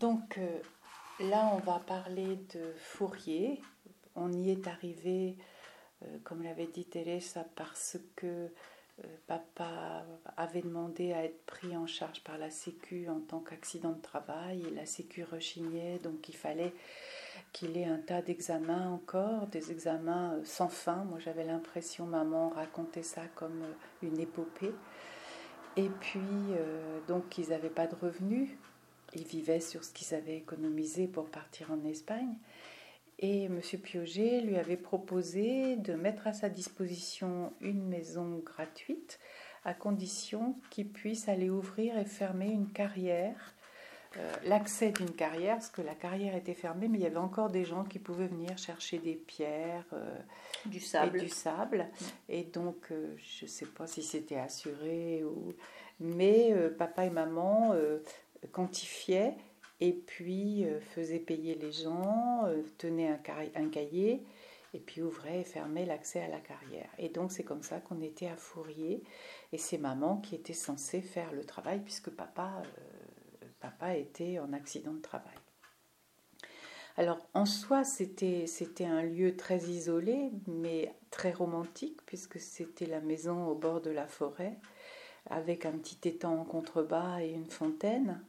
Donc euh, là, on va parler de Fourier. On y est arrivé, euh, comme l'avait dit Teresa, parce que euh, papa avait demandé à être pris en charge par la Sécu en tant qu'accident de travail la Sécu rechignait, donc il fallait qu'il ait un tas d'examens encore, des examens sans fin. Moi j'avais l'impression, maman racontait ça comme une épopée. Et puis, donc ils n'avaient pas de revenus, ils vivaient sur ce qu'ils avaient économisé pour partir en Espagne. Et M. Pioget lui avait proposé de mettre à sa disposition une maison gratuite à condition qu'il puisse aller ouvrir et fermer une carrière, euh, l'accès d'une carrière, parce que la carrière était fermée, mais il y avait encore des gens qui pouvaient venir chercher des pierres, euh, du sable. Et, du sable. et donc, euh, je ne sais pas si c'était assuré, ou... mais papa et maman quantifiait et puis euh, faisait payer les gens, euh, tenait un, cahier et puis ouvrait et fermait l'accès à la carrière. Et donc c'est comme ça qu'on était à Fourier et c'est maman qui était censée faire le travail puisque papa, euh, papa était en accident de travail. Alors en soi c'était, c'était un lieu très isolé mais très romantique puisque c'était la maison au bord de la forêt avec un petit étang en contrebas et une fontaine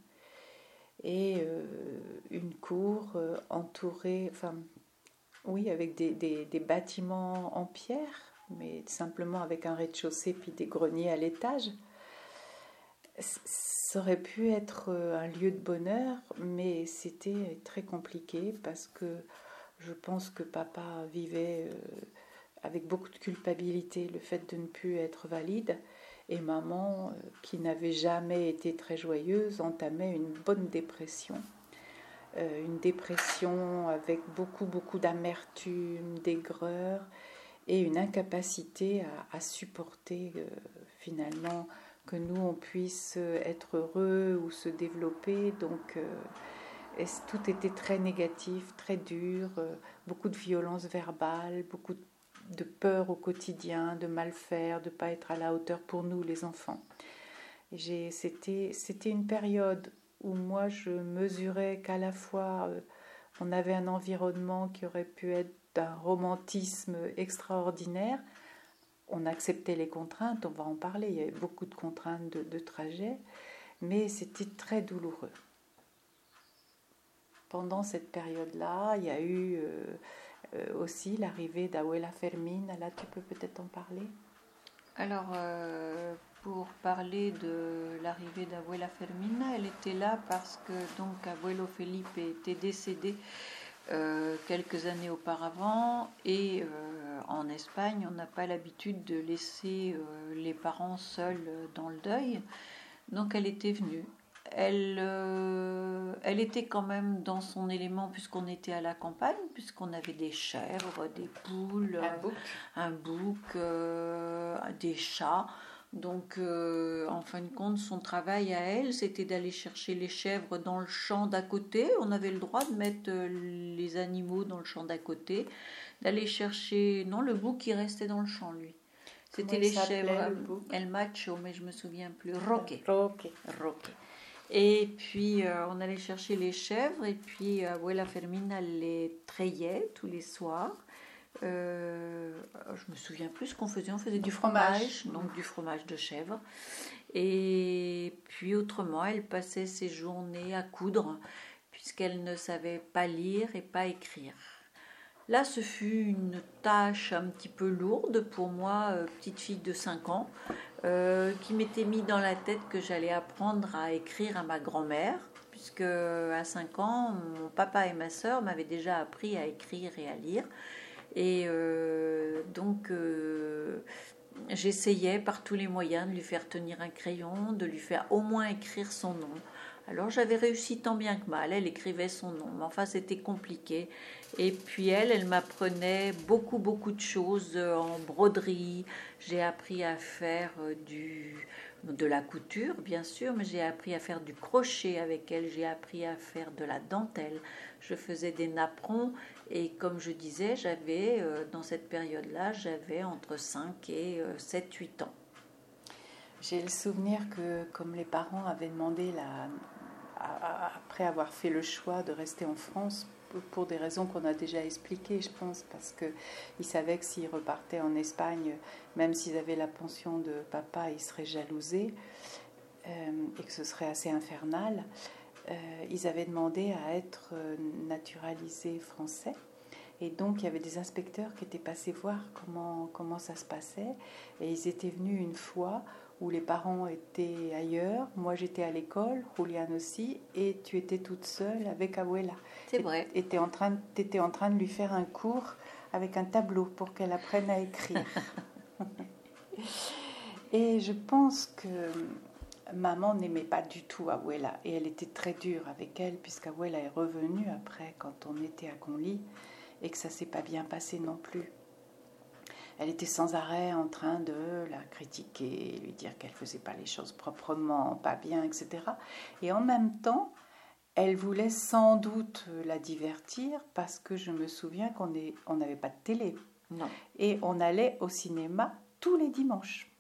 et euh, une cour euh, entourée, enfin, oui, avec des, des, bâtiments en pierre, mais simplement avec un rez-de-chaussée puis des greniers à l'étage. Ça aurait pu être euh, un lieu de bonheur, mais c'était très compliqué parce que je pense que papa vivait avec beaucoup de culpabilité le fait de ne plus être valide et maman, euh, qui n'avait jamais été très joyeuse, entamait une bonne dépression. Euh, une dépression avec beaucoup, beaucoup d'amertume, d'aigreur et une incapacité à, supporter euh, finalement que nous, on puisse être heureux ou se développer. Donc, tout était très négatif, très dur, beaucoup de violence verbale, beaucoup de de peur au quotidien, de mal faire, de ne pas être à la hauteur pour nous les enfants. C'était une période où moi je mesurais qu'à la fois euh, on avait un environnement qui aurait pu être d'un romantisme extraordinaire, on acceptait les contraintes, on va en parler, il y avait beaucoup de contraintes de, trajet, mais c'était très douloureux. Pendant cette période-là, il y a eu euh, euh, aussi l'arrivée d'Abuela Fermina. Là, tu peux peut-être en parler? Alors, euh, pour parler de l'arrivée d'Abuela Fermina, elle était là parce que donc Abuelo Felipe était décédé euh, quelques années auparavant et en Espagne, on n'a pas l'habitude de laisser les parents seuls dans le deuil. Donc elle était venue elle, elle était quand même dans son élément puisqu'on était à la campagne, puisqu'on avait des chèvres, des poules, un bouc, euh, des chats. Donc, euh, en fin de compte, son travail à elle, c'était d'aller chercher les chèvres dans le champ d'à côté. On avait le droit de mettre les animaux dans le champ d'à côté, d'aller chercher. Non, le bouc qui restait dans le champ, lui. C'était les chèvres. El macho, mais je me souviens plus. Roque. Roque. Roque. Et puis, euh, on allait chercher les chèvres, et puis euh, Abuela Fermina les trayait tous les soirs. Euh, je me souviens plus ce qu'on faisait. On faisait du fromage, donc du fromage de chèvre. Et puis, autrement, elle passait ses journées à coudre, puisqu'elle ne savait pas lire et pas écrire. Là, ce fut une tâche un petit peu lourde pour moi, petite fille de 5 ans, euh, qui m'était mis dans la tête que j'allais apprendre à écrire à ma grand-mère, puisque à 5 ans, mon papa et ma sœur m'avaient déjà appris à écrire et à lire. Et euh, donc, j'essayais par tous les moyens de lui faire tenir un crayon, de lui faire au moins écrire son nom. Alors j'avais réussi tant bien que mal, elle écrivait son nom, mais enfin c'était compliqué. Et puis elle, elle m'apprenait beaucoup, beaucoup de choses euh, en broderie. J'ai appris à faire euh, du, de la couture, bien sûr, mais j'ai appris à faire du crochet avec elle, j'ai appris à faire de la dentelle. Je faisais des napperons et comme je disais, j'avais, euh, dans cette période-là, j'avais entre 5 et 7, 8 ans. J'ai le souvenir que comme les parents avaient demandé après avoir fait le choix de rester en France pour des raisons qu'on a déjà expliquées, je pense, parce qu'ils savaient que s'ils repartaient en Espagne, même s'ils avaient la pension de papa, ils seraient jalousés et que ce serait assez infernal. ils avaient demandé à être naturalisés français. Et donc, il y avait des inspecteurs qui étaient passés voir comment, comment ça se passait. Et ils étaient venus une fois où les parents étaient ailleurs. Moi, j'étais à l'école, Julian aussi, et tu étais toute seule avec Abuela. C'est vrai. Et tu étais en train de lui faire un cours avec un tableau pour qu'elle apprenne à écrire. et je pense que maman n'aimait pas du tout Abuela. Et elle était très dure avec elle, puisqu'Abuela est revenue après, quand on était à Conly et que ça s'est pas bien passé non plus. Elle était sans arrêt en train de la critiquer, lui dire qu'elle faisait pas les choses proprement, pas bien, etc. Et en même temps, elle voulait sans doute la divertir parce que je me souviens qu'on on n'avait pas de télé. Non. Et on allait au cinéma tous les dimanches.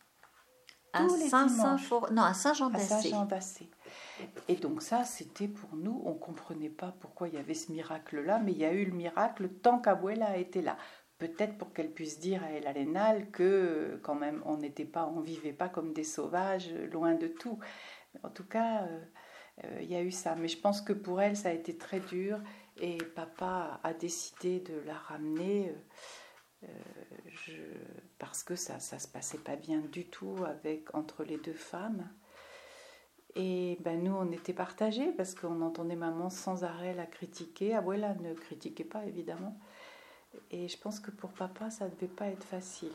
À Saint-Jean-d'Assé. Et donc ça, c'était pour nous, on comprenait pas pourquoi il y avait ce miracle-là, mais il y a eu le miracle tant qu'Abuela était là. Peut-être pour qu'elle puisse dire à El Arenal que quand même on n'était pas, on vivait pas comme des sauvages, loin de tout. En tout cas, euh, euh, il y a eu ça. Mais je pense que pour elle, ça a été très dur et papa a décidé de la ramener. Euh, parce que ça ça se passait pas bien du tout avec entre les deux femmes et ben nous, on était partagés parce qu'on entendait maman sans arrêt la critiquer. Abuela ne critiquait pas, évidemment. Et je pense que pour papa, ça ne devait pas être facile.